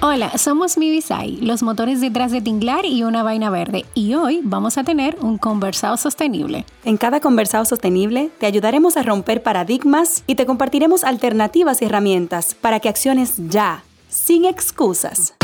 Hola, somos Mivisai, los motores detrás de Tinglar y una vaina verde, y hoy vamos a tener un conversado sostenible. En cada conversado sostenible te ayudaremos a romper paradigmas y te compartiremos alternativas y herramientas para que acciones ya, sin excusas.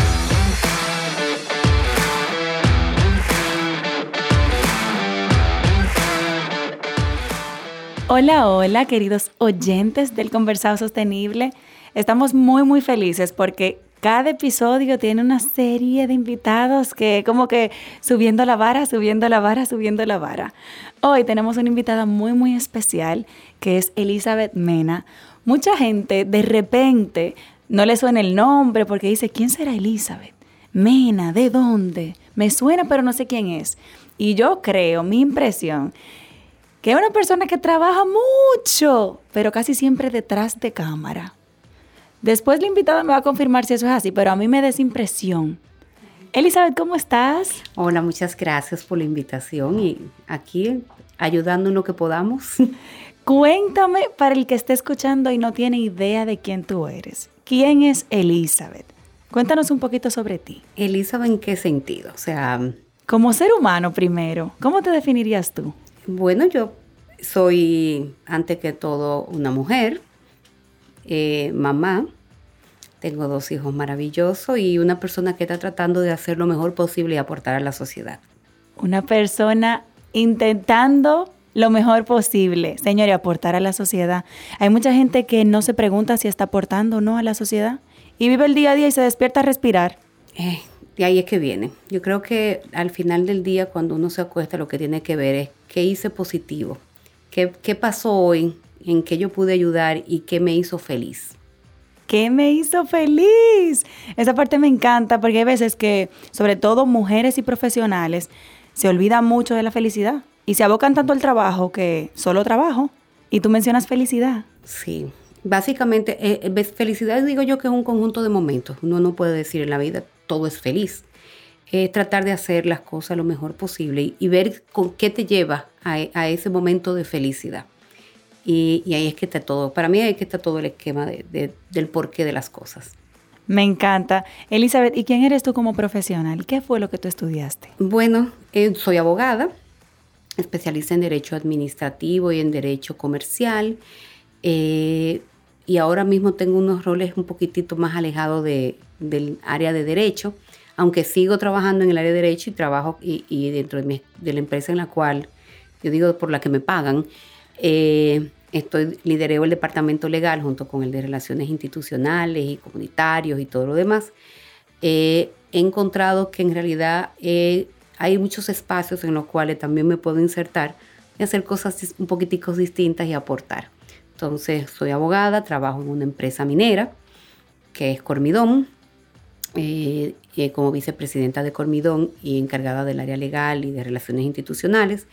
Hola, hola, queridos oyentes del Conversado Sostenible. Estamos muy, muy felices porque cada episodio tiene una serie de invitados que como que subiendo la vara, subiendo la vara, subiendo la vara. Hoy tenemos una invitada muy, muy especial que es Elizabeth Mena. Mucha gente de repente no le suena el nombre porque dice, ¿quién será Elizabeth? Mena, ¿de dónde? Me suena pero no sé quién es. Y yo creo, mi impresión, que es una persona que trabaja mucho, pero casi siempre detrás de cámara Después la invitada me va a confirmar si eso es así, pero a mí me da esa impresión. Elizabeth, ¿cómo estás? Hola, muchas gracias por la invitación y aquí ayudando en lo que podamos. Cuéntame para el que esté escuchando y no tiene idea de quién tú eres. ¿Quién es Elizabeth? Cuéntanos un poquito sobre ti. Elizabeth, ¿en qué sentido? O sea... Como ser humano primero, ¿cómo te definirías tú? Bueno, yo soy, ante que todo, una mujer, eh, mamá, tengo dos hijos maravillosos y una persona que está tratando de hacer lo mejor posible y aportar a la sociedad. Una persona intentando lo mejor posible, señor, y aportar a la sociedad. Hay mucha gente que no se pregunta si está aportando o no a la sociedad y vive el día a día y se despierta a respirar. Eh, de ahí es que viene. Yo creo que al final del día, cuando uno se acuesta, lo que tiene que ver es qué hice positivo, qué, qué pasó hoy, en qué yo pude ayudar y qué me hizo feliz. ¿Qué me hizo feliz? Esa parte me encanta porque hay veces que, sobre todo mujeres y profesionales, se olvidan mucho de la felicidad y se abocan tanto al trabajo que solo trabajo. Y tú mencionas felicidad. Sí, básicamente eh, eh, felicidad digo yo que es un conjunto de momentos. Uno no puede decir en la vida todo es feliz. Es tratar de hacer las cosas lo mejor posible y, ver con qué te lleva a ese momento de felicidad. Y, ahí es que está todo. Para mí ahí es que está todo el esquema del porqué de las cosas. Me encanta. Elizabeth, ¿y quién eres tú como profesional? ¿Qué fue lo que tú estudiaste? Bueno, eh, soy abogada, especialista en Derecho Administrativo y en Derecho Comercial. Eh, y ahora mismo tengo unos roles un poquitito más alejados de, del área de Derecho, aunque sigo trabajando en el área de Derecho y trabajo y, dentro de, de la empresa en la cual, yo digo por la que me pagan, eh, estoy, lidereo el departamento legal junto con el de relaciones institucionales y comunitarios y todo lo demás. Eh, he encontrado que en realidad eh, hay muchos espacios en los cuales también me puedo insertar y hacer cosas un poquitico distintas y aportar. Entonces, soy abogada, trabajo en una empresa minera que es Cormidón, como vicepresidenta de Cormidón y encargada del área legal y de relaciones institucionales.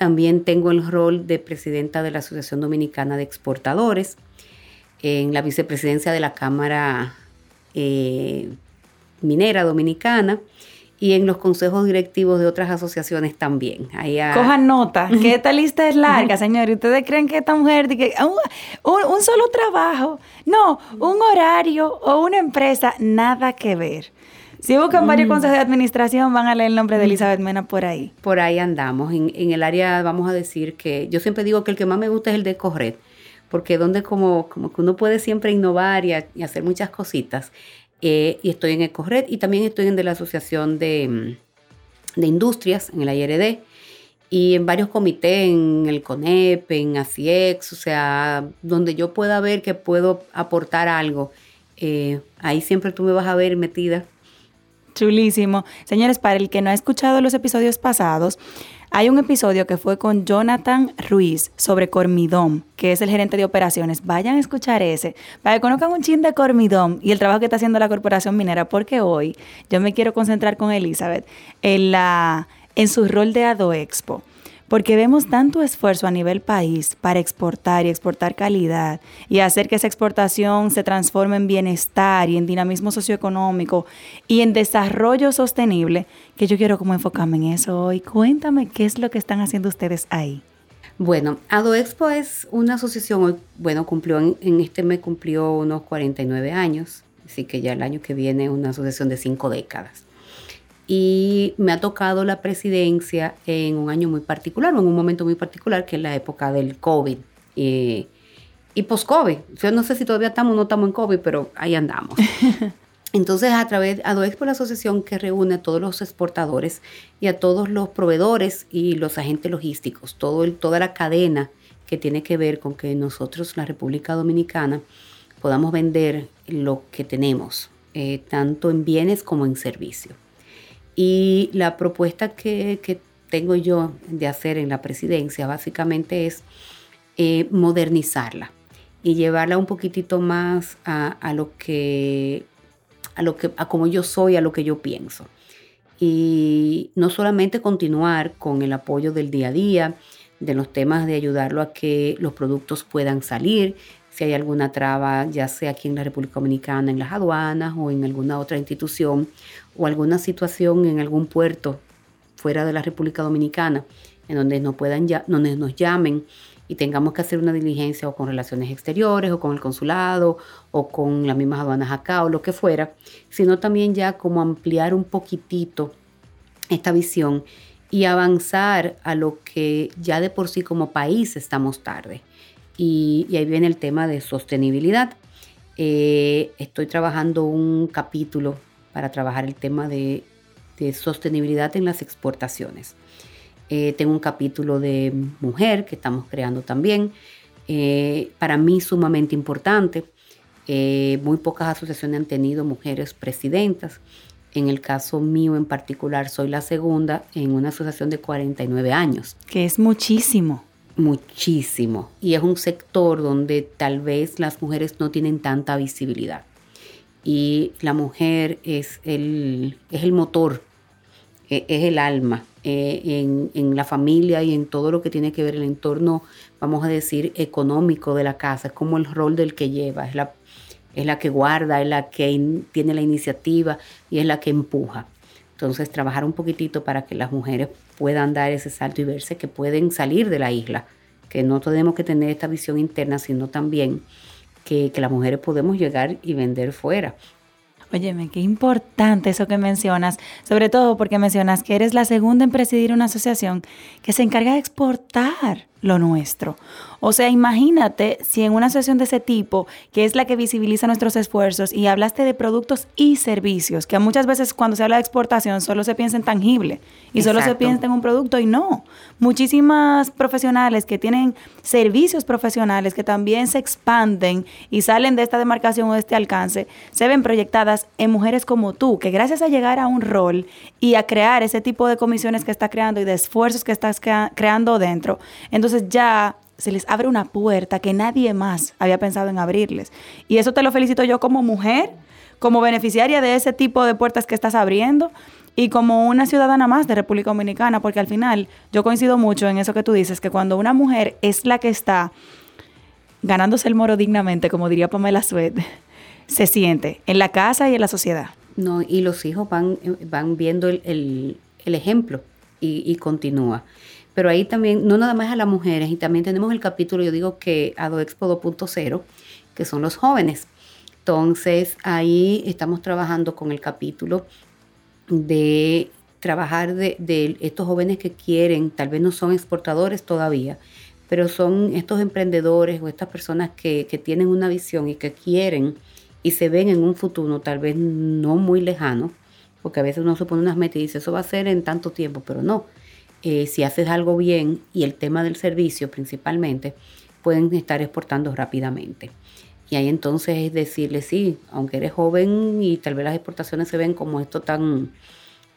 También tengo el rol de presidenta de la Asociación Dominicana de Exportadores, en la vicepresidencia de la Cámara eh, Minera Dominicana y en los consejos directivos de otras asociaciones también. Cojan nota, que esta lista es larga, señor. ¿Ustedes creen que esta mujer, que un, un, solo trabajo, no, un horario o una empresa, nada que ver? Si buscan varios mm. consejos de administración, van a leer el nombre de mm. Elizabeth Mena por ahí. Por ahí andamos. En, el área, vamos a decir que yo siempre digo que el que más me gusta es el de correr, porque donde como, como que uno puede siempre innovar y, hacer muchas cositas. Eh, y estoy en Ecored y también estoy en de la Asociación de, de Industrias, en el IRD, y en varios comités, en el CONEP, en ACIEX, o sea, donde yo pueda ver que puedo aportar algo. Eh, ahí siempre tú me vas a ver metida Chulísimo. Señores, para el que no ha escuchado los episodios pasados, hay un episodio que fue con Jonathan Ruiz sobre Cormidón, que es el gerente de operaciones. Vayan a escuchar ese, para que conozcan un chin de Cormidón y el trabajo que está haciendo la corporación minera, porque hoy yo me quiero concentrar con Elizabeth en, la, en su rol de Ado Expo. Porque vemos tanto esfuerzo a nivel país para exportar y exportar calidad y hacer que esa exportación se transforme en bienestar y en dinamismo socioeconómico y en desarrollo sostenible, que yo quiero como enfocarme en eso hoy. Cuéntame qué es lo que están haciendo ustedes ahí. Bueno, AdoExpo es una asociación, bueno, cumplió en, en este mes cumplió unos 49 años, así que ya el año que viene una asociación de cinco décadas y me ha tocado la presidencia en un año muy particular, o en un momento muy particular, que es la época del COVID y post-COVID. Yo no sé si todavía estamos o no estamos en COVID, pero ahí andamos. Entonces, a través de ADOEXPO, la asociación que reúne a todos los exportadores y a todos los proveedores y los agentes logísticos, todo el, toda la cadena que tiene que ver con que nosotros, la República Dominicana, podamos vender lo que tenemos, eh, tanto en bienes como en servicios. Y la propuesta que, tengo yo de hacer en la presidencia básicamente es eh, modernizarla y llevarla un poquitito más a, lo que a lo que a como yo soy, a lo que yo pienso. Y no solamente continuar con el apoyo del día a día, de los temas de ayudarlo a que los productos puedan salir, si hay alguna traba, ya sea aquí en la República Dominicana, en las aduanas o en alguna otra institución, o alguna situación en algún puerto fuera de la República Dominicana, en donde nos puedan donde nos llamen y tengamos que hacer una diligencia o con relaciones exteriores o con el consulado o con las mismas aduanas acá o lo que fuera, sino también ya como ampliar un poquitito esta visión y avanzar a lo que ya de por sí como país estamos tarde. Y, ahí viene el tema de sostenibilidad. Eh, estoy trabajando un capítulo para trabajar el tema de, sostenibilidad en las exportaciones. Eh, tengo un capítulo de mujer que estamos creando también. Eh, para mí sumamente importante. Eh, muy pocas asociaciones han tenido mujeres presidentas. En el caso mío en particular, soy la segunda en una asociación de 49 años. Que es muchísimo. Muchísimo. Y es un sector donde tal vez las mujeres no tienen tanta visibilidad y la mujer es el, es el motor, e, es el alma eh, en, la familia y en todo lo que tiene que ver el entorno, vamos a decir, económico de la casa, es como el rol del que lleva, es la, es la que guarda, es la que tiene la iniciativa y es la que empuja. Entonces, trabajar un poquitito para que las mujeres puedan dar ese salto y verse que pueden salir de la isla, que no tenemos que tener esta visión interna, sino también que, las mujeres podemos llegar y vender fuera. Óyeme, qué importante eso que mencionas, sobre todo porque mencionas que eres la segunda en presidir una asociación que se encarga de exportar lo nuestro. O sea, imagínate si en una asociación de ese tipo, que es la que visibiliza nuestros esfuerzos, y hablaste de productos y servicios, que muchas veces cuando se habla de exportación solo se piensa en tangible y solo se piensa en un producto y no. Muchísimas profesionales que tienen servicios profesionales que también se expanden y salen de esta demarcación o de este alcance, se ven proyectadas en mujeres como tú, que gracias a llegar a un rol y a crear ese tipo de comisiones que estás creando y de esfuerzos que estás creando dentro, entonces ya se les abre una puerta que nadie más había pensado en abrirles. Y eso te lo felicito yo como mujer, como beneficiaria de ese tipo de puertas que estás abriendo y como una ciudadana más de República Dominicana, porque al final yo coincido mucho en eso que tú dices, que cuando una mujer es la que está ganándose el moro dignamente, como diría Pamela Suet, se siente en la casa y en la sociedad. No, y los hijos van, van viendo el, ejemplo y, y continúa pero ahí también, no nada más a las mujeres, y también tenemos el capítulo, yo digo que Expo 2.0, que son los jóvenes. Entonces, ahí estamos trabajando con el capítulo de trabajar de, estos jóvenes que quieren, tal vez no son exportadores todavía, pero son estos emprendedores o estas personas que, que tienen una visión y que quieren y se ven en un futuro tal vez no muy lejano, porque a veces uno se pone unas metas y dice, eso va a ser en tanto tiempo, pero no, eh, si haces algo bien y el tema del servicio principalmente, pueden estar exportando rápidamente. Y ahí entonces es decirle, sí, aunque eres joven y tal vez las exportaciones se ven como esto tan,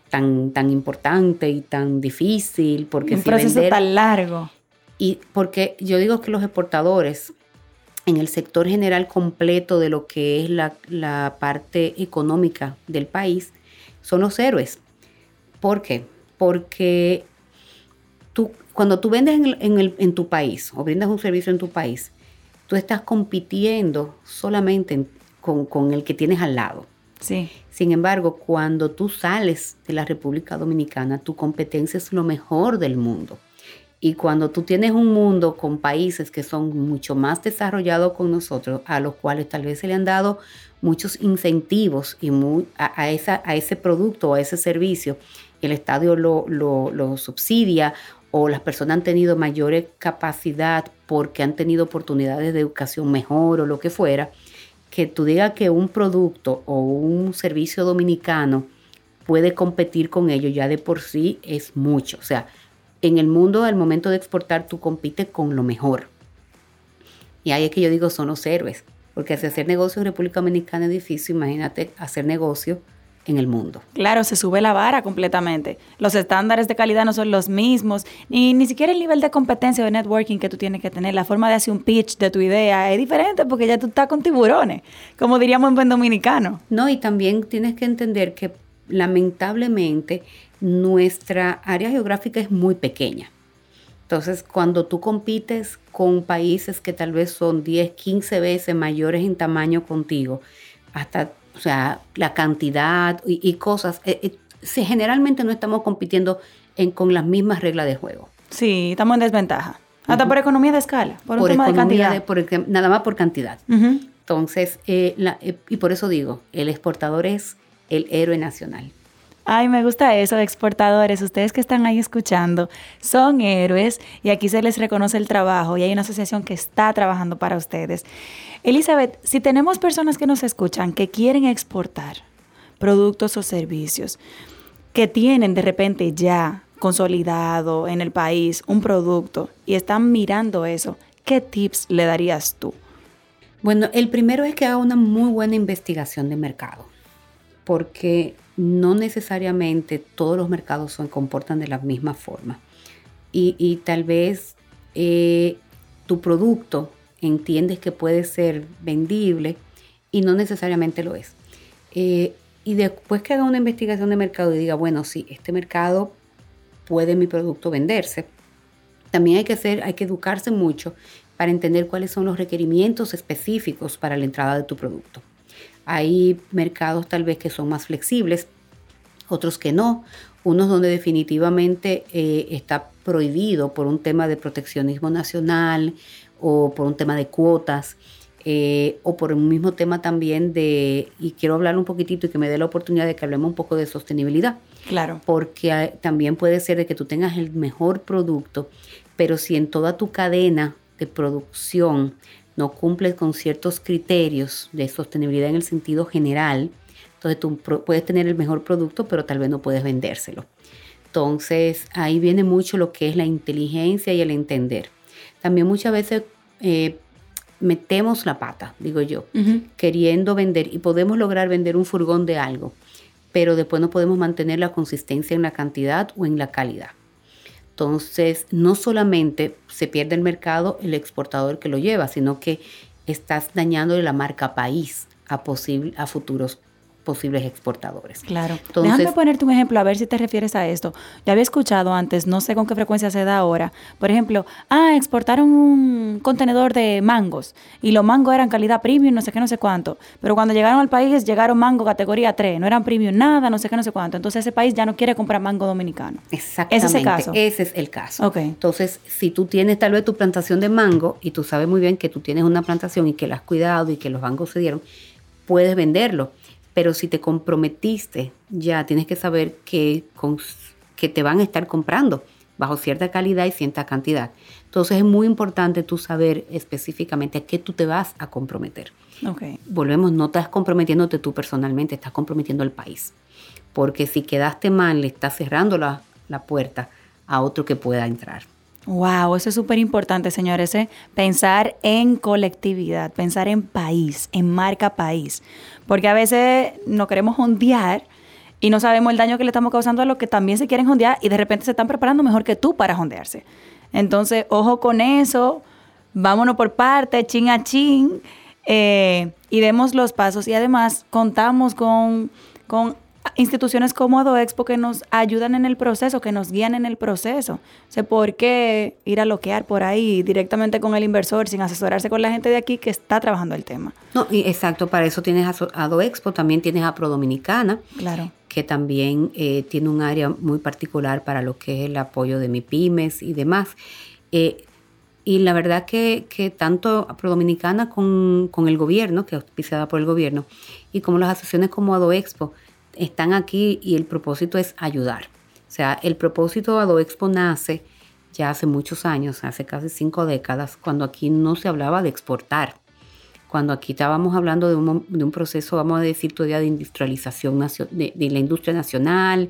tan, tan importante y tan difícil, porque un proceso tan largo. Y porque yo digo que los exportadores en el sector general completo de lo que es la, la parte económica del país son los héroes. ¿Por qué? Porque tú, cuando tú vendes en, el, en, tu país o brindas un servicio en tu país, tú estás compitiendo solamente con, con, el que tienes al lado. Sí. Sin embargo, cuando tú sales de la República Dominicana, tu competencia es lo mejor del mundo. Y cuando tú tienes un mundo con países que son mucho más desarrollados con nosotros, a los cuales tal vez se le han dado muchos incentivos y a, esa, a ese producto o a ese servicio, el Estado lo, lo, subsidia o las personas han tenido mayor capacidad porque han tenido oportunidades de educación mejor o lo que fuera, que tú digas que un producto o un servicio dominicano puede competir con ello ya de por sí es mucho. O sea, en el mundo al momento de exportar tú compites con lo mejor. Y ahí es que yo digo son los héroes, porque hacer negocio en República Dominicana es difícil, imagínate hacer negocio en el mundo. Claro, se sube la vara completamente. Los estándares de calidad no son los mismos, ni, ni siquiera el nivel de competencia o de networking que tú tienes que tener. La forma de hacer un pitch de tu idea es diferente porque ya tú estás con tiburones, como diríamos en buen dominicano. No, y también tienes que entender que lamentablemente nuestra área geográfica es muy pequeña. Entonces, cuando tú compites con países que tal vez son 10, 15 veces mayores en tamaño contigo, hasta, o sea, la cantidad y, cosas, eh, eh, generalmente no estamos compitiendo con las mismas reglas de juego. Sí, estamos en desventaja. Hasta por economía de escala, por, un tema de cantidad. nada más por cantidad. Entonces, eh, y por eso digo, el exportador es el héroe nacional. Ay, me gusta eso, exportadores. Ustedes que están ahí escuchando son héroes y aquí se les reconoce el trabajo y hay una asociación que está trabajando para ustedes. Elizabeth, si tenemos personas que nos escuchan que quieren exportar productos o servicios, que tienen de repente ya consolidado en el país un producto y están mirando eso, ¿qué tips le darías tú? Bueno, el primero es que haga una muy buena investigación de mercado, porque no necesariamente todos los mercados se comportan de la misma forma. Y, tal vez eh, tu producto entiendes que puede ser vendible y no necesariamente lo es. Eh, y después que haga una investigación de mercado y diga, bueno, sí, este mercado puede mi producto venderse, también hay que hacer, hay que educarse mucho para entender cuáles son los requerimientos específicos para la entrada de tu producto. Hay mercados tal vez que son más flexibles, otros que no, unos donde definitivamente eh, está prohibido por un tema de proteccionismo nacional o por un tema de cuotas. Eh, o por un mismo tema también de, y quiero hablar un poquitito y que me dé la oportunidad de que hablemos un poco de sostenibilidad. Claro. Porque también puede ser de que tú tengas el mejor producto, pero si en toda tu cadena de producción no cumples con ciertos criterios de sostenibilidad en el sentido general, entonces tú puedes tener el mejor producto, pero tal vez no puedes vendérselo. Entonces ahí viene mucho lo que es la inteligencia y el entender. También muchas veces eh, metemos la pata, digo yo, queriendo vender y podemos lograr vender un furgón de algo, pero después no podemos mantener la consistencia en la cantidad o en la calidad. Entonces, no solamente se pierde el mercado el exportador que lo lleva, sino que estás dañando la marca país a, posible, a futuros posibles exportadores. Claro. Entonces, Déjame ponerte un ejemplo a ver si te refieres a esto. Ya había escuchado antes, no sé con qué frecuencia se da ahora. Por ejemplo, ah, exportaron un contenedor de mangos y los mangos eran calidad premium, no sé qué, no sé cuánto. Pero cuando llegaron al país, llegaron mango categoría 3, no eran premium nada, no sé qué, no sé cuánto. Entonces ese país ya no quiere comprar mango dominicano. Exactamente. ¿Ese es el caso? Ese es el caso. Okay. Entonces, si tú tienes tal vez tu plantación de mango y tú sabes muy bien que tú tienes una plantación y que la has cuidado y que los mangos se dieron, puedes venderlo pero si te comprometiste, ya tienes que saber que, que te van a estar comprando bajo cierta calidad y cierta cantidad. Entonces es muy importante tú saber específicamente a qué tú te vas a comprometer. Okay. Volvemos, no estás comprometiéndote tú personalmente, estás comprometiendo al país. Porque si quedaste mal, le estás cerrando la, la puerta a otro que pueda entrar. Wow, eso es súper importante, señores. ¿eh? Pensar en colectividad, pensar en país, en marca país. Porque a veces no queremos hondear y no sabemos el daño que le estamos causando a los que también se quieren hondear y de repente se están preparando mejor que tú para hondearse. Entonces, ojo con eso, vámonos por parte, chin a chin, eh, y demos los pasos. Y además, contamos con, con instituciones como AdoExpo que nos ayudan en el proceso, que nos guían en el proceso. O sea, ¿por qué ir a loquear por ahí directamente con el inversor sin asesorarse con la gente de aquí que está trabajando el tema? No, y exacto, para eso tienes a AdoExpo, también tienes a Pro Dominicana. Claro. Que también eh, tiene un área muy particular para lo que es el apoyo de MIPIMES y demás. Eh, y la verdad que, que tanto Pro Dominicana con, con, el gobierno, que es auspiciada por el gobierno, y como las asociaciones como AdoExpo, están aquí y el propósito es ayudar. O sea, el propósito de AdoExpo nace ya hace muchos años, hace casi cinco décadas, cuando aquí no se hablaba de exportar. Cuando aquí estábamos hablando de un, proceso, vamos a decir, todavía de industrialización de, de la industria nacional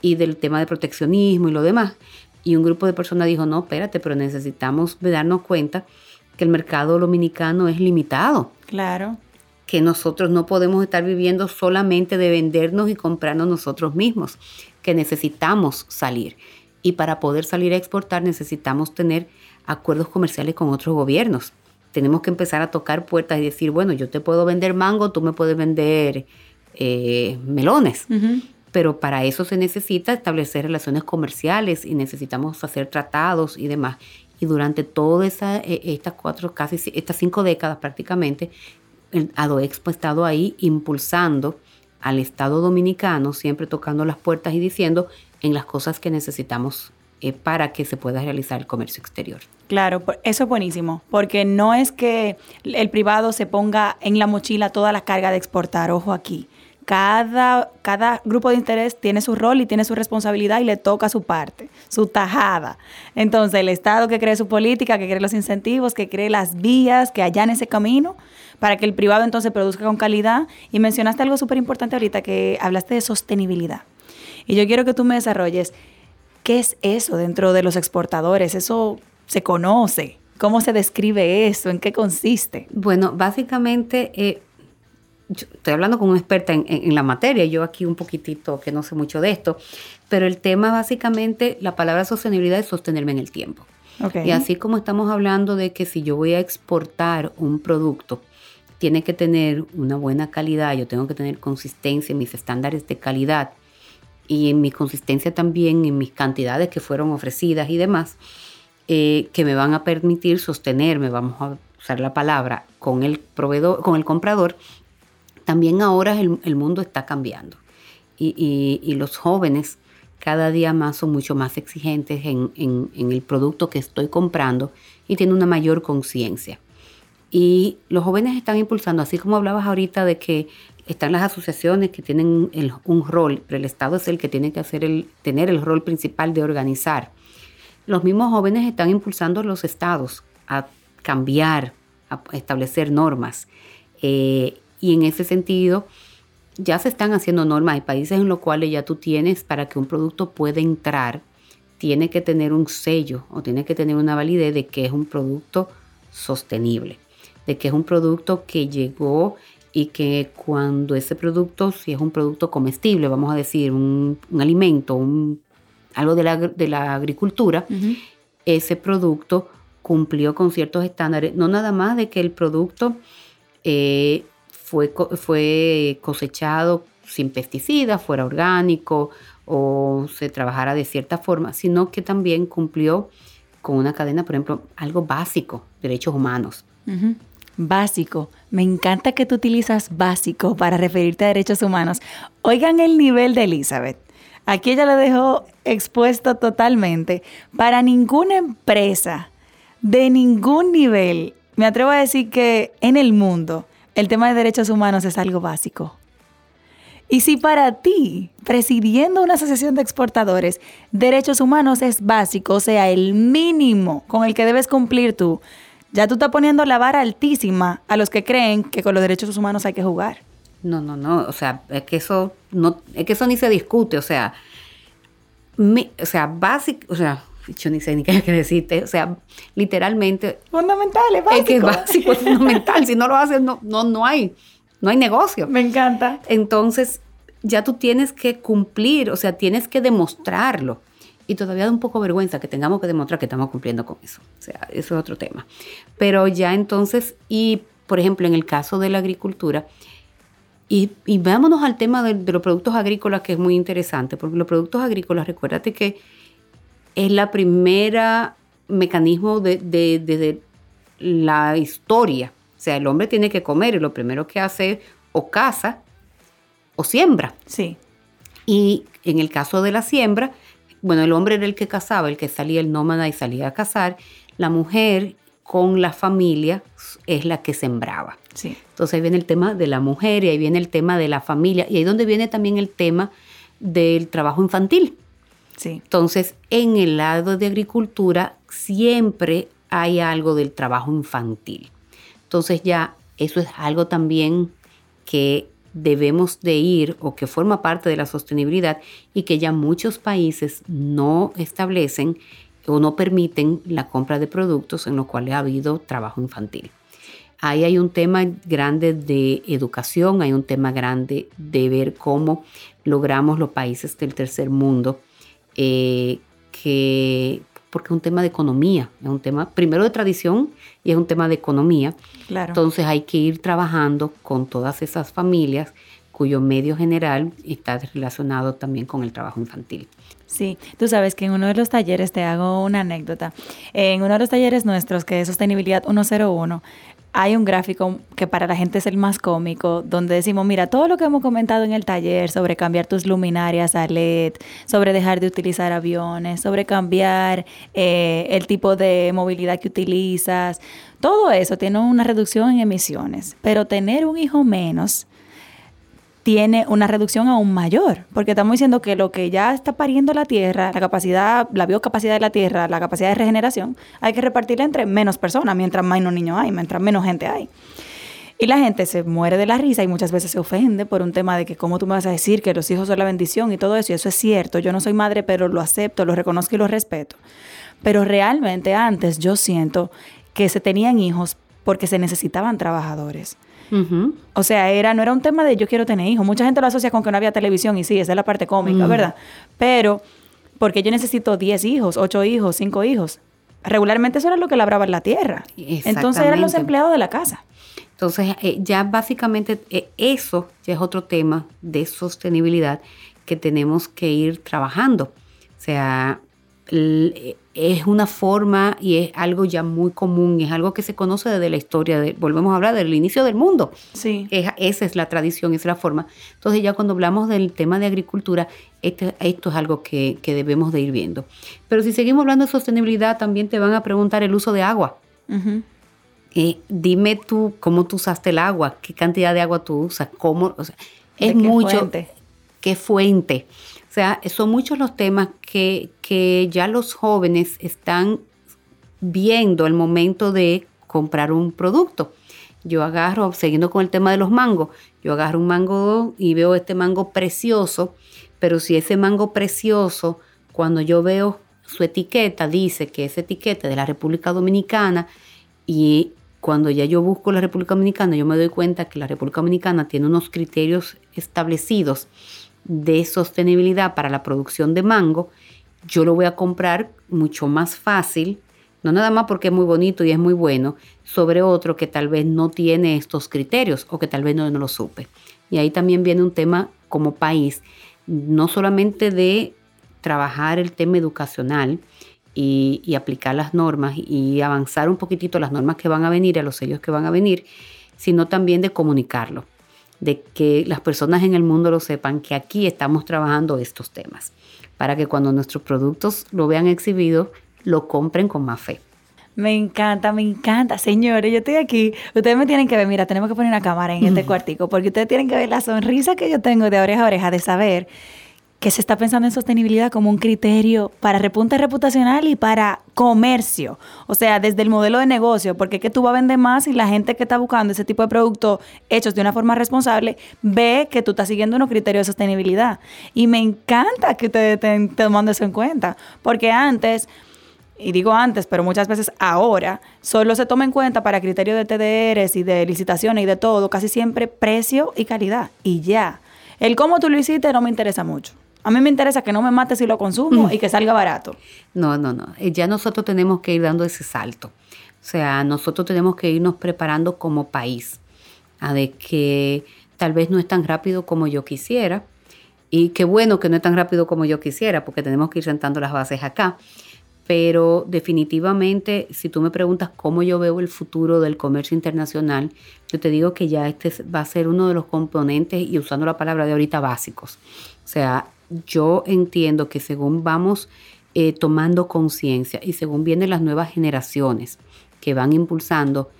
y del tema de proteccionismo y lo demás. Y un grupo de personas dijo, no, espérate, pero necesitamos darnos cuenta que el mercado dominicano es limitado. Claro que nosotros no podemos estar viviendo solamente de vendernos y comprarnos nosotros mismos, que necesitamos salir. Y para poder salir a exportar necesitamos tener acuerdos comerciales con otros gobiernos. Tenemos que empezar a tocar puertas y decir, bueno, yo te puedo vender mango, tú me puedes vender eh, melones. Pero para eso se necesita establecer relaciones comerciales y necesitamos hacer tratados y demás. Y durante todas e, estas cuatro, casi estas cinco décadas prácticamente, el ADOEXPO ha estado ahí impulsando al Estado dominicano, siempre tocando las puertas y diciendo en las cosas que necesitamos eh, para que se pueda realizar el comercio exterior. Claro, eso es buenísimo, porque no es que el privado se ponga en la mochila toda la carga de exportar, ojo aquí. Cada, cada, grupo de interés tiene su rol y tiene su responsabilidad y le toca su parte, su tajada. Entonces, el Estado que cree su política, que cree los incentivos, que cree las vías, que allá en ese camino, para que el privado entonces produzca con calidad. Y mencionaste algo súper importante ahorita, que hablaste de sostenibilidad. Y yo quiero que tú me desarrolles, ¿qué es eso dentro de los exportadores? ¿Eso se conoce? ¿Cómo se describe eso? ¿En qué consiste? Bueno, básicamente... Eh, estoy hablando con una experta en, la materia, yo aquí un poquitito que no sé mucho de esto, pero el tema básicamente, la palabra sostenibilidad es sostenerme en el tiempo. Y así como estamos hablando de que si yo voy a exportar un producto, tiene que tener una buena calidad, yo tengo que tener consistencia en mis estándares de calidad y en mi consistencia también en mis cantidades que fueron ofrecidas y demás, eh, que me van a permitir sostenerme, vamos a usar la palabra, con el proveedor, con el comprador. También ahora el, mundo está cambiando y, los jóvenes cada día más son mucho más exigentes en, en el producto que estoy comprando y tienen una mayor conciencia. Y los jóvenes están impulsando, así como hablabas ahorita de que están las asociaciones que tienen un rol, pero el Estado es el que tiene que hacer el, tener el rol principal de organizar. Los mismos jóvenes están impulsando los estados a cambiar, a establecer normas. Eh, y en ese sentido, ya se están haciendo normas. Hay países en los cuales ya tú tienes para que un producto pueda entrar, tiene que tener un sello o tiene que tener una validez de que es un producto sostenible de que es un producto que llegó y que cuando ese producto, si es un producto comestible, vamos a decir, un, alimento, un, algo de la, agricultura, ese producto cumplió con ciertos estándares, no nada más de que el producto eh, fue, fue cosechado sin pesticidas, fuera orgánico o se trabajara de cierta forma, sino que también cumplió con una cadena, por ejemplo, algo básico, derechos humanos. Básico. Me encanta que tú utilizas básico para referirte a derechos humanos. Oigan el nivel de Elizabeth. Aquí ella lo dejó expuesto totalmente. Para ninguna empresa de ningún nivel, me atrevo a decir que en el mundo el tema de derechos humanos es algo básico. Y si para ti, presidiendo una asociación de exportadores, derechos humanos es básico, o sea, el mínimo con el que debes cumplir tú, ya tú estás poniendo la vara altísima a los que creen que con los derechos humanos hay que jugar. No, no, no, o sea, es que eso no es que eso ni se discute, o sea, o sea, básico, o sea, yo ni sé ni qué decirte, o sea, literalmente fundamental, es básico. Es que es básico, es fundamental, si no lo haces no no no hay no hay negocio. Me encanta. Entonces, ya tú tienes que cumplir, o sea, tienes que demostrarlo y todavía da un poco vergüenza que tengamos que demostrar que estamos cumpliendo con eso. O sea, eso es otro tema. Pero ya entonces, y por ejemplo, en el caso de la agricultura, Y, y vámonos al tema de, los productos agrícolas, que es muy interesante, porque los productos agrícolas, recuérdate que es la primera mecanismo de, de, la historia. O sea, el hombre tiene que comer y lo primero que hace es o caza o siembra. Sí. Y en el caso de la siembra, bueno, el hombre era el que cazaba, el que salía el nómada y salía a cazar. La mujer con la familia es la que sembraba. Sí. Entonces ahí viene el tema de la mujer y ahí viene el tema de la familia y ahí donde viene también el tema del trabajo infantil. Sí. Entonces, en el lado de agricultura siempre hay algo del trabajo infantil. Entonces ya eso es algo también que debemos de ir o que forma parte de la sostenibilidad y que ya muchos países no establecen o no permiten la compra de productos en los cuales ha habido trabajo infantil. Ahí hay un tema grande de educación, hay un tema grande de ver cómo logramos los países del tercer mundo, eh, que, porque es un tema de economía, es un tema primero de tradición y es un tema de economía. Claro. Entonces hay que ir trabajando con todas esas familias cuyo medio general está relacionado también con el trabajo infantil. Sí, tú sabes que en uno de los talleres, te hago una anécdota, en uno de los talleres nuestros, que es Sostenibilidad 101, hay un gráfico que para la gente es el más cómico, donde decimos, mira, todo lo que hemos comentado en el taller sobre cambiar tus luminarias a LED, sobre dejar de utilizar aviones, sobre cambiar eh, el tipo de movilidad que utilizas, todo eso tiene una reducción en emisiones, pero tener un hijo menos tiene una reducción aún mayor, porque estamos diciendo que lo que ya está pariendo la Tierra, la capacidad, la biocapacidad de la Tierra, la capacidad de regeneración, hay que repartirla entre menos personas, mientras menos niños hay, mientras menos gente hay. Y la gente se muere de la risa y muchas veces se ofende por un tema de que cómo tú me vas a decir que los hijos son la bendición y todo eso, y eso es cierto, yo no soy madre, pero lo acepto, lo reconozco y lo respeto. Pero realmente antes yo siento que se tenían hijos porque se necesitaban trabajadores. O sea, era, no era un tema de yo quiero tener hijos. Mucha gente lo asocia con que no había televisión y sí, esa es la parte cómica, ¿verdad? Pero, porque yo necesito 10 hijos, 8 hijos, 5 hijos. Regularmente eso era lo que labraba en la tierra. Entonces eran los empleados de la casa. Entonces, eh, ya básicamente eh, eso ya es otro tema de sostenibilidad que tenemos que ir trabajando. O sea, es una forma y es algo ya muy común, es algo que se conoce desde la historia, de, volvemos a hablar del inicio del mundo. Sí. esa es la tradición, esa es la forma. Entonces ya cuando hablamos del tema de agricultura, este, esto es algo que, debemos de ir viendo. Pero si seguimos hablando de sostenibilidad, también te van a preguntar el uso de agua. Eh, dime tú cómo tú usaste el agua, qué cantidad de agua tú usas, cómo, es mucho. ¿Qué fuente? O sea, son muchos los temas que, que ya los jóvenes están viendo al momento de comprar un producto. Yo agarro, siguiendo con el tema de los mangos, yo agarro un mango y veo este mango precioso, pero si ese mango precioso, cuando yo veo su etiqueta, dice que es etiqueta de la República Dominicana y cuando ya yo busco la República Dominicana, yo me doy cuenta que la República Dominicana tiene unos criterios establecidos de sostenibilidad para la producción de mango, yo lo voy a comprar mucho más fácil, no nada más porque es muy bonito y es muy bueno, sobre otro que tal vez no tiene estos criterios o que tal vez no, lo supe. Y ahí también viene un tema como país, no solamente de trabajar el tema educacional y, y, aplicar las normas y avanzar un poquitito las normas que van a venir, a los sellos que van a venir, sino también de comunicarlo de que las personas en el mundo lo sepan que aquí estamos trabajando estos temas, para que cuando nuestros productos lo vean exhibido, lo compren con más fe. Me encanta, me encanta. Señores, yo estoy aquí. Ustedes me tienen que ver, mira, tenemos que poner una cámara en este cuartico, porque ustedes tienen que ver la sonrisa que yo tengo de oreja a oreja de saber que se está pensando en sostenibilidad como un criterio para repunte reputacional y para comercio. O sea, desde el modelo de negocio, porque es que tú vas a vender más y la gente que está buscando ese tipo de productos hechos de una forma responsable ve que tú estás siguiendo unos criterios de sostenibilidad. Y me encanta que te estén tomando eso en cuenta, porque antes y digo antes, pero muchas veces ahora, solo se toma en cuenta para criterios de TDRs y de licitaciones y de todo, casi siempre precio y calidad. Y ya. El cómo tú lo hiciste no me interesa mucho. A mí me interesa que no me mate si lo consumo y que salga barato. No, no, no. Eh, ya nosotros tenemos que ir dando ese salto. O sea, nosotros tenemos que irnos preparando como país a de que tal vez no es tan rápido como yo quisiera. Y qué bueno que no es tan rápido como yo quisiera, porque tenemos que ir sentando las bases acá. Pero definitivamente, si tú me preguntas cómo yo veo el futuro del comercio internacional, yo te digo que ya este va a ser uno de los componentes, y usando la palabra de ahorita, básicos. O sea, yo entiendo que según vamos eh, tomando conciencia y según vienen las nuevas generaciones que van impulsando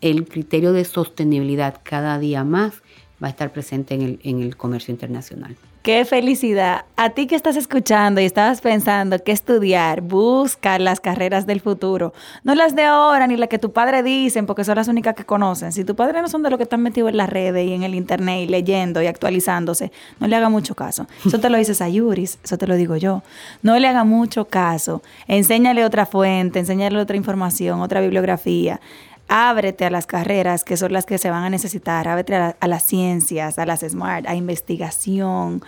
el criterio de sostenibilidad cada día más, va a estar presente en el, en el comercio internacional. Qué felicidad. A ti que estás escuchando y estabas pensando qué estudiar, busca las carreras del futuro. No las de ahora ni las que tu padre dicen porque son las únicas que conocen. Si tu padre no son de los que están metidos en las redes y en el internet y leyendo y actualizándose, no le haga mucho caso. Eso te lo dices a Yuris, eso te lo digo yo. No le haga mucho caso. Enséñale otra fuente, enséñale otra información, otra bibliografía ábrete a las carreras que son las que se van a necesitar, ábrete a, las ciencias, a las smart, a investigación,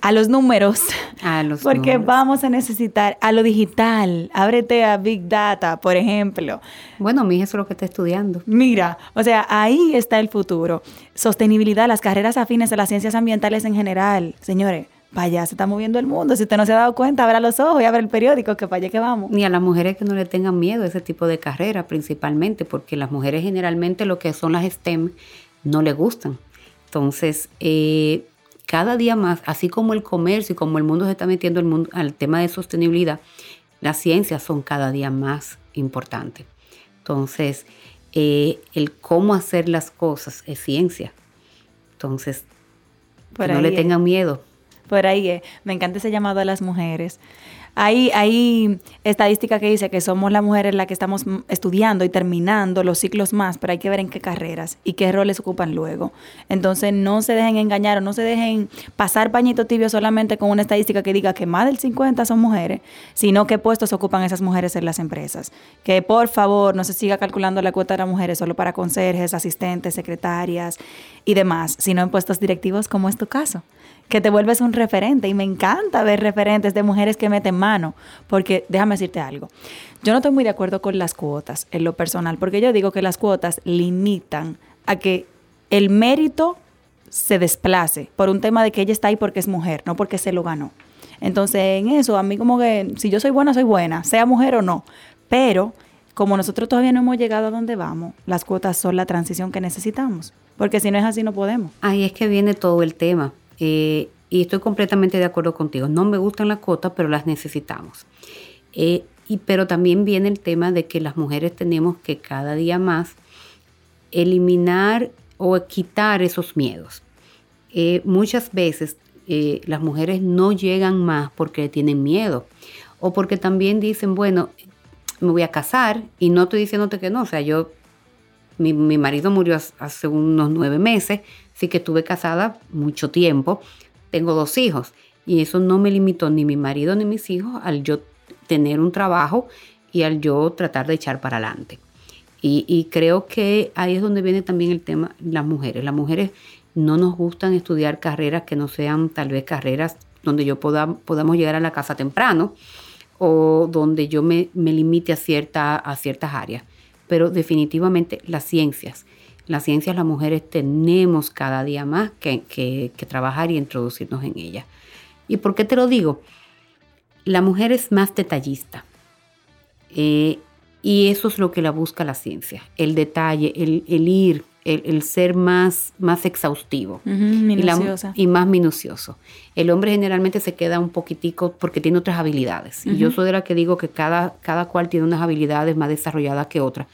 a los números, a los porque vamos a necesitar a lo digital, ábrete a Big Data, por ejemplo. Bueno, mi eso es lo que está estudiando. Mira, o sea, ahí está el futuro. Sostenibilidad, las carreras afines a las ciencias ambientales en general, señores para allá se está moviendo el mundo. Si usted no se ha dado cuenta, abra los ojos y abra el periódico, que para allá que vamos. Ni a las mujeres que no le tengan miedo a ese tipo de carrera, principalmente, porque las mujeres generalmente lo que son las STEM no le gustan. Entonces, eh, cada día más, así como el comercio y como el mundo se está metiendo el mundo, al tema de sostenibilidad, las ciencias son cada día más importantes. Entonces, eh, el cómo hacer las cosas es ciencia. Entonces, que no le tengan miedo por ahí Me encanta ese llamado a las mujeres. Hay, hay estadística que dice que somos las mujeres las que estamos estudiando y terminando los ciclos más, pero hay que ver en qué carreras y qué roles ocupan luego. Entonces no se dejen engañar o no se dejen pasar pañito tibio solamente con una estadística que diga que más del 50 son mujeres, sino qué puestos ocupan esas mujeres en las empresas. Que por favor no se siga calculando la cuota de las mujeres solo para conserjes, asistentes, secretarias y demás, sino en puestos directivos como es tu caso que te vuelves un referente. Y me encanta ver referentes de mujeres que meten mano, porque déjame decirte algo. Yo no estoy muy de acuerdo con las cuotas en lo personal, porque yo digo que las cuotas limitan a que el mérito se desplace por un tema de que ella está ahí porque es mujer, no porque se lo ganó. Entonces, en eso, a mí como que si yo soy buena, soy buena, sea mujer o no. Pero como nosotros todavía no hemos llegado a donde vamos, las cuotas son la transición que necesitamos. Porque si no es así, no podemos. Ahí es que viene todo el tema. Eh, y estoy completamente de acuerdo contigo. No me gustan las cuotas, pero las necesitamos. Eh, y, pero también viene el tema de que las mujeres tenemos que cada día más eliminar o quitar esos miedos. Eh, muchas veces las mujeres no llegan más porque tienen miedo o porque también dicen, bueno, me voy a casar y no estoy diciéndote que no, o sea, yo, mi, mi marido murió hace unos nueve meses, sí que estuve casada mucho tiempo, tengo dos hijos y eso no me limitó ni mi marido ni mis hijos al yo tener un trabajo y al yo tratar de echar para adelante. Y, creo que ahí es donde viene también el tema, las mujeres. Las mujeres no nos gustan estudiar carreras que no sean tal vez carreras donde yo pueda, podamos llegar a la casa temprano o donde yo me, me limite a, cierta, a ciertas áreas. Pero definitivamente las ciencias, las ciencias las mujeres tenemos cada día más que, trabajar y introducirnos en ellas. ¿Y por qué te lo digo? La mujer es más detallista. Eh, y eso es lo que la busca la ciencia, el detalle, el, ir, el, ser más, más exhaustivo y, más minucioso. El hombre generalmente se queda un poquitico porque tiene otras habilidades. Y yo soy de la que digo que cada, cada cual tiene unas habilidades más desarrolladas que otras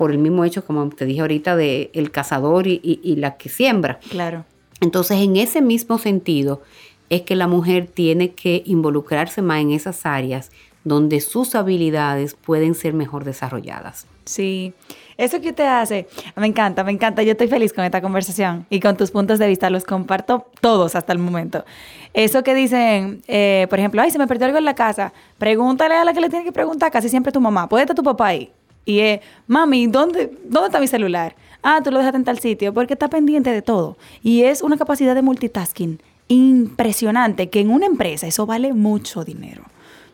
por el mismo hecho, como te dije ahorita, de el cazador y, la que siembra. Claro. Entonces, en ese mismo sentido, es que la mujer tiene que involucrarse más en esas áreas donde sus habilidades pueden ser mejor desarrolladas. Sí, eso que te hace, me encanta, me encanta, yo estoy feliz con esta conversación y con tus puntos de vista, los comparto todos hasta el momento. Eso que dicen, eh, por ejemplo, ay, se me perdió algo en la casa, pregúntale a la que le tiene que preguntar, casi siempre tu mamá, ¿puede estar tu papá ahí? Y es, mami, ¿dónde, ¿dónde está mi celular? Ah, tú lo dejaste en tal sitio, porque está pendiente de todo. Y es una capacidad de multitasking impresionante, que en una empresa eso vale mucho dinero.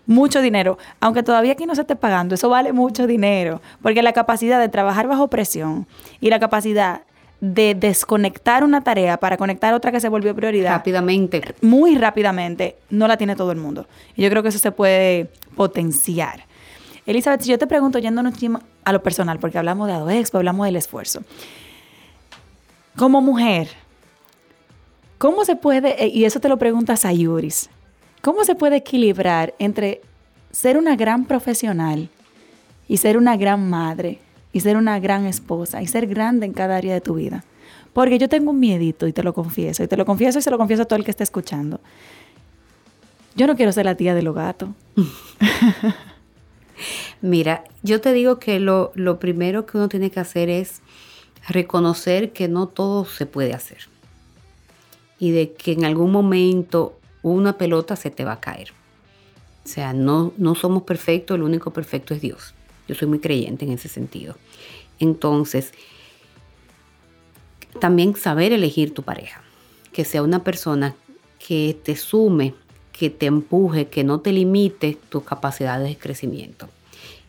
Mucho dinero. Aunque todavía aquí no se esté pagando, eso vale mucho dinero. Porque la capacidad de trabajar bajo presión y la capacidad de desconectar una tarea para conectar otra que se volvió prioridad. Rápidamente. Muy rápidamente, no la tiene todo el mundo. Y yo creo que eso se puede potenciar. Elizabeth, si yo te pregunto, yéndonos a lo personal, porque hablamos de AdoExpo, hablamos del esfuerzo. Como mujer, ¿cómo se puede, eh, y eso te lo preguntas a Yuris, ¿cómo se puede equilibrar entre ser una gran profesional y ser una gran madre y ser una gran esposa y ser grande en cada área de tu vida. Porque yo tengo un miedito y te lo confieso, y te lo confieso y se lo confieso a todo el que esté escuchando. Yo no quiero ser la tía de los gatos. Mira, yo te digo que lo, lo primero que uno tiene que hacer es reconocer que no todo se puede hacer. Y de que en algún momento una pelota se te va a caer. O sea, no, no somos perfectos, el único perfecto es Dios. Yo soy muy creyente en ese sentido. Entonces, también saber elegir tu pareja, que sea una persona que te sume, que te empuje, que no te limite tus capacidades de crecimiento.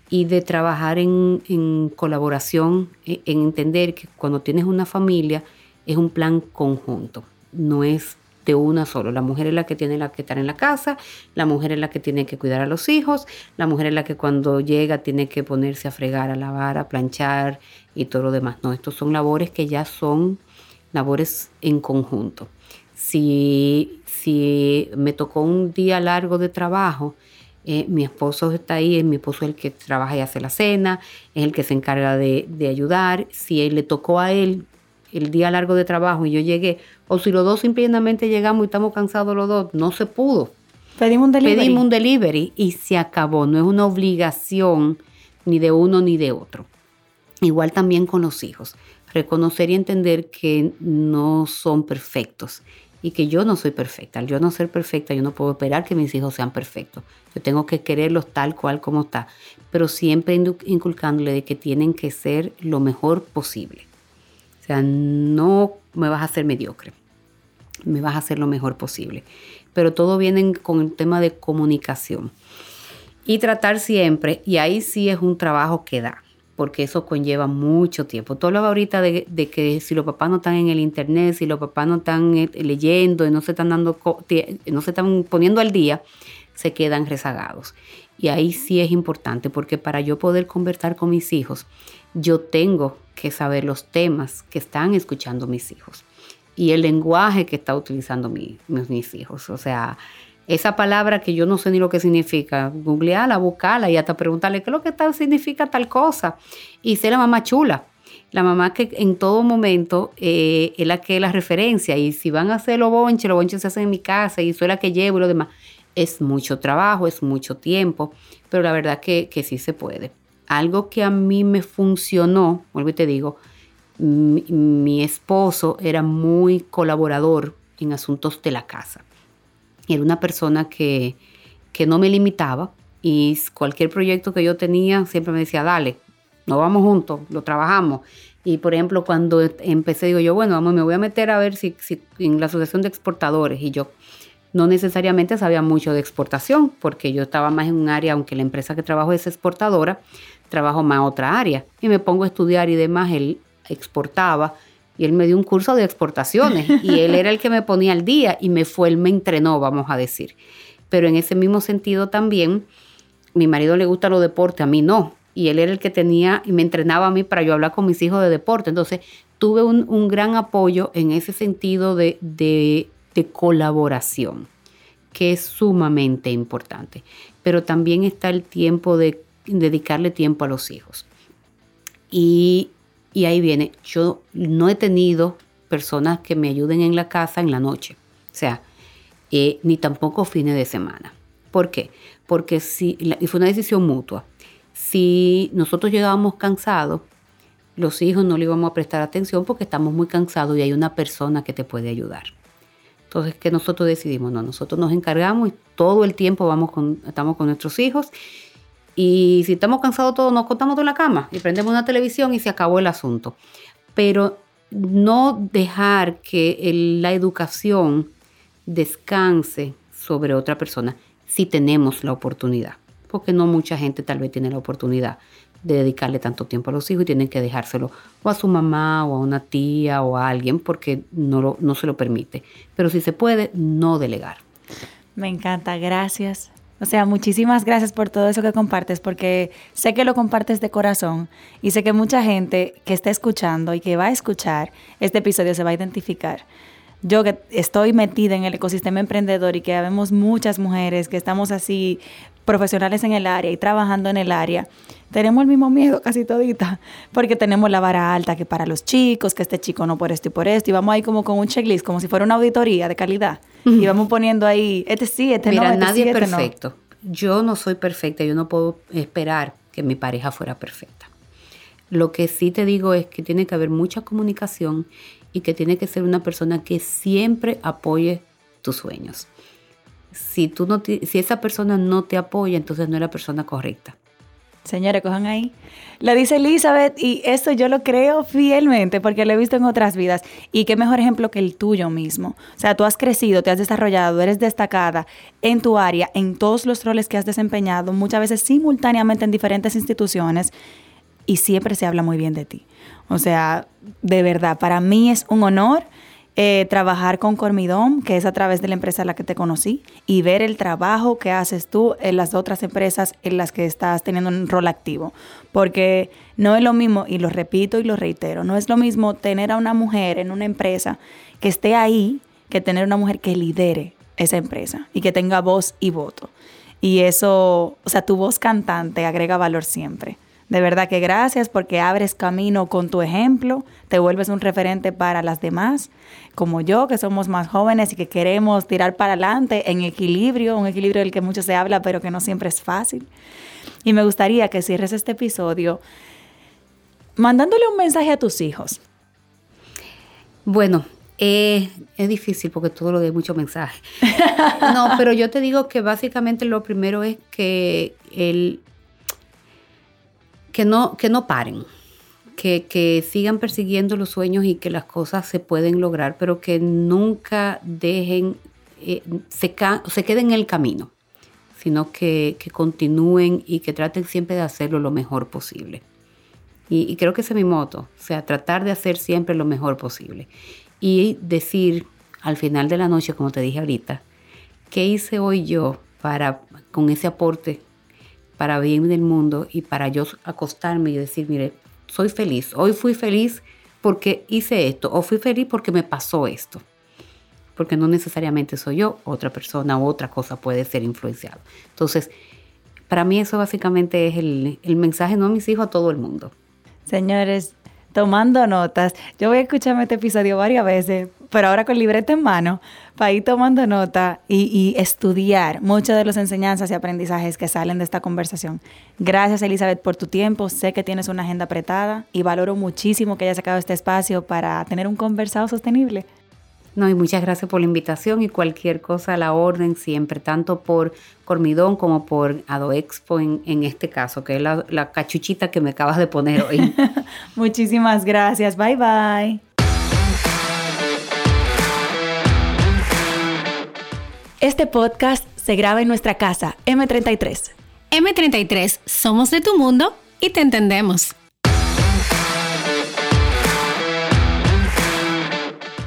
Y de trabajar en, en colaboración, e, en entender que cuando tienes una familia es un plan conjunto, no es de una solo. La mujer es la que tiene la que estar en la casa, la mujer es la que tiene que cuidar a los hijos, la mujer es la que cuando llega tiene que ponerse a fregar, a lavar, a planchar y todo lo demás. No, estos son labores que ya son labores en conjunto. Si, si me tocó un día largo de trabajo, eh, mi esposo está ahí, es mi esposo el que trabaja y hace la cena, es el que se encarga de, de ayudar. Si él le tocó a él el día largo de trabajo y yo llegué, o si los dos simplemente llegamos y estamos cansados los dos, no se pudo. Pedimos un delivery. Pedimos un delivery y se acabó. No es una obligación ni de uno ni de otro. Igual también con los hijos. Reconocer y entender que no son perfectos y que yo no soy perfecta. Al yo no ser perfecta, yo no puedo esperar que mis hijos sean perfectos. Yo tengo que quererlos tal cual como está, pero siempre inculcándole de que tienen que ser lo mejor posible. O sea, no me vas a hacer mediocre, me vas a hacer lo mejor posible. Pero todo viene con el tema de comunicación. Y tratar siempre, y ahí sí es un trabajo que da, porque eso conlleva mucho tiempo. Todo lo ahorita de, que si los papás no están en el internet, si los papás no están eh, leyendo no se están dando, no se están poniendo al día, se quedan rezagados. Y ahí sí es importante, porque para yo poder conversar con mis hijos, yo tengo que saber los temas que están escuchando mis hijos y el lenguaje que está utilizando mis hijos. O sea, esa palabra que yo no sé ni lo que significa, googleala, buscala y hasta preguntarle qué es lo que tal, significa tal cosa. Y ser la mamá chula, la mamá que en todo momento eh, es la que es la referencia. Y si van a hacer los bonches, los bonches se hacen en mi casa y soy la que llevo y lo demás. Es mucho trabajo, es mucho tiempo, pero la verdad que, que sí se puede algo que a mí me funcionó, vuelvo y te digo, mi, esposo era muy colaborador en asuntos de la casa. Era una persona que, que no me limitaba y cualquier proyecto que yo tenía siempre me decía, dale, nos vamos juntos, lo trabajamos. Y por ejemplo, cuando empecé, digo yo, bueno, vamos, me voy a meter a ver si, si en la Asociación de Exportadores y yo no necesariamente sabía mucho de exportación, porque yo estaba más en un área, aunque la empresa que trabajo es exportadora, trabajo más otra área. Y me pongo a estudiar y demás, él exportaba y él me dio un curso de exportaciones y él era el que me ponía al día y me fue, él me entrenó, vamos a decir. Pero en ese mismo sentido también, mi marido le gusta los deportes, a mí no. Y él era el que tenía y me entrenaba a mí para yo hablar con mis hijos de deporte. Entonces tuve un, gran apoyo en ese sentido de, de colaboración, que es sumamente importante. Pero también está el tiempo de dedicarle tiempo a los hijos. Y, ahí viene, yo no he tenido personas que me ayuden en la casa en la noche, o sea, eh, ni tampoco fines de semana. ¿Por qué? Porque si, y fue una decisión mutua, si nosotros llegábamos cansados, los hijos no le íbamos a prestar atención porque estamos muy cansados y hay una persona que te puede ayudar. Entonces, que nosotros decidimos? No, nosotros nos encargamos y todo el tiempo vamos estamos con nuestros hijos y si estamos cansados todos, nos contamos de la cama y prendemos una televisión y se acabó el asunto. Pero no dejar que la educación descanse sobre otra persona si tenemos la oportunidad. Porque no mucha gente tal vez tiene la oportunidad de dedicarle tanto tiempo a los hijos y tienen que dejárselo o a su mamá o a una tía o a alguien porque no, no se lo permite. Pero si se puede, no delegar. Me encanta, gracias. O sea, muchísimas gracias por todo eso que compartes, porque sé que lo compartes de corazón y sé que mucha gente que está escuchando y que va a escuchar este episodio se va a identificar. Yo que estoy metida en el ecosistema emprendedor y que vemos muchas mujeres que estamos así profesionales en el área y trabajando en el área, tenemos el mismo miedo casi todita, porque tenemos la vara alta que para los chicos, que este chico no por esto y por esto, y vamos ahí como con un checklist, como si fuera una auditoría de calidad, y vamos poniendo ahí, este sí, este no, este nadie sí, es este perfecto. Yo no soy perfecta, yo no puedo esperar que mi pareja fuera perfecta. Lo que sí te digo es que tiene que haber mucha comunicación y que tiene que ser una persona que siempre apoye tus sueños. Si, tú no si esa persona no te apoya, entonces no es la persona correcta. Señores, cojan ahí. Lo dice Elizabeth y eso yo lo creo fielmente porque lo he visto en otras vidas. Y qué mejor ejemplo que el tuyo mismo. O sea, tú has crecido, te has desarrollado, eres destacada en tu área, en todos los roles que has desempeñado, muchas veces simultáneamente en diferentes instituciones y siempre se habla muy bien de ti. O sea, de verdad, para mí es un honor eh, trabajar con Cormidón, que es a través de la empresa en la que te conocí, y ver el trabajo que haces tú en las otras empresas en las que estás teniendo un rol activo. Porque no es lo mismo, y lo repito y lo reitero, no es lo mismo tener a una mujer en una empresa que esté ahí que tener una mujer que lidere esa empresa y que tenga voz y voto. Y eso, o sea, tu voz cantante agrega valor siempre. De verdad que gracias porque abres camino con tu ejemplo, te vuelves un referente para las demás, como yo, que somos más jóvenes y que queremos tirar para adelante en equilibrio, un equilibrio del que mucho se habla, pero que no siempre es fácil. Y me gustaría que cierres este episodio mandándole un mensaje a tus hijos. Bueno, eh, es difícil porque todo lo de mucho mensaje. No, pero yo te digo que básicamente lo primero es que el, que no, que no paren, que, sigan persiguiendo los sueños y que las cosas se pueden lograr, pero que nunca dejen, eh, se, se queden en el camino, sino que, continúen y que traten siempre de hacerlo lo mejor posible. Y, y, creo que ese es mi moto, o sea, tratar de hacer siempre lo mejor posible. Y decir al final de la noche, como te dije ahorita, ¿qué hice hoy yo para, con ese aporte para bien del mundo y para yo acostarme y decir, mire, soy feliz. Hoy fui feliz porque hice esto o fui feliz porque me pasó esto. Porque no necesariamente soy yo, otra persona u otra cosa puede ser influenciado. Entonces, para mí eso básicamente es el, el mensaje, no a mis hijos, a todo el mundo. Señores, tomando notas. Yo voy a escucharme este episodio varias veces, pero ahora con libreta en mano, para ir tomando nota y, estudiar muchas de las enseñanzas y aprendizajes que salen de esta conversación. Gracias, Elizabeth, por tu tiempo. Sé que tienes una agenda apretada y valoro muchísimo que hayas sacado este espacio para tener un conversado sostenible. No, y muchas gracias por la invitación y cualquier cosa a la orden siempre, tanto por Cormidón como por Adoexpo en, en este caso, que es la, la cachuchita que me acabas de poner hoy. Muchísimas gracias. Bye bye. Este podcast se graba en nuestra casa, M33. M33, somos de tu mundo y te entendemos.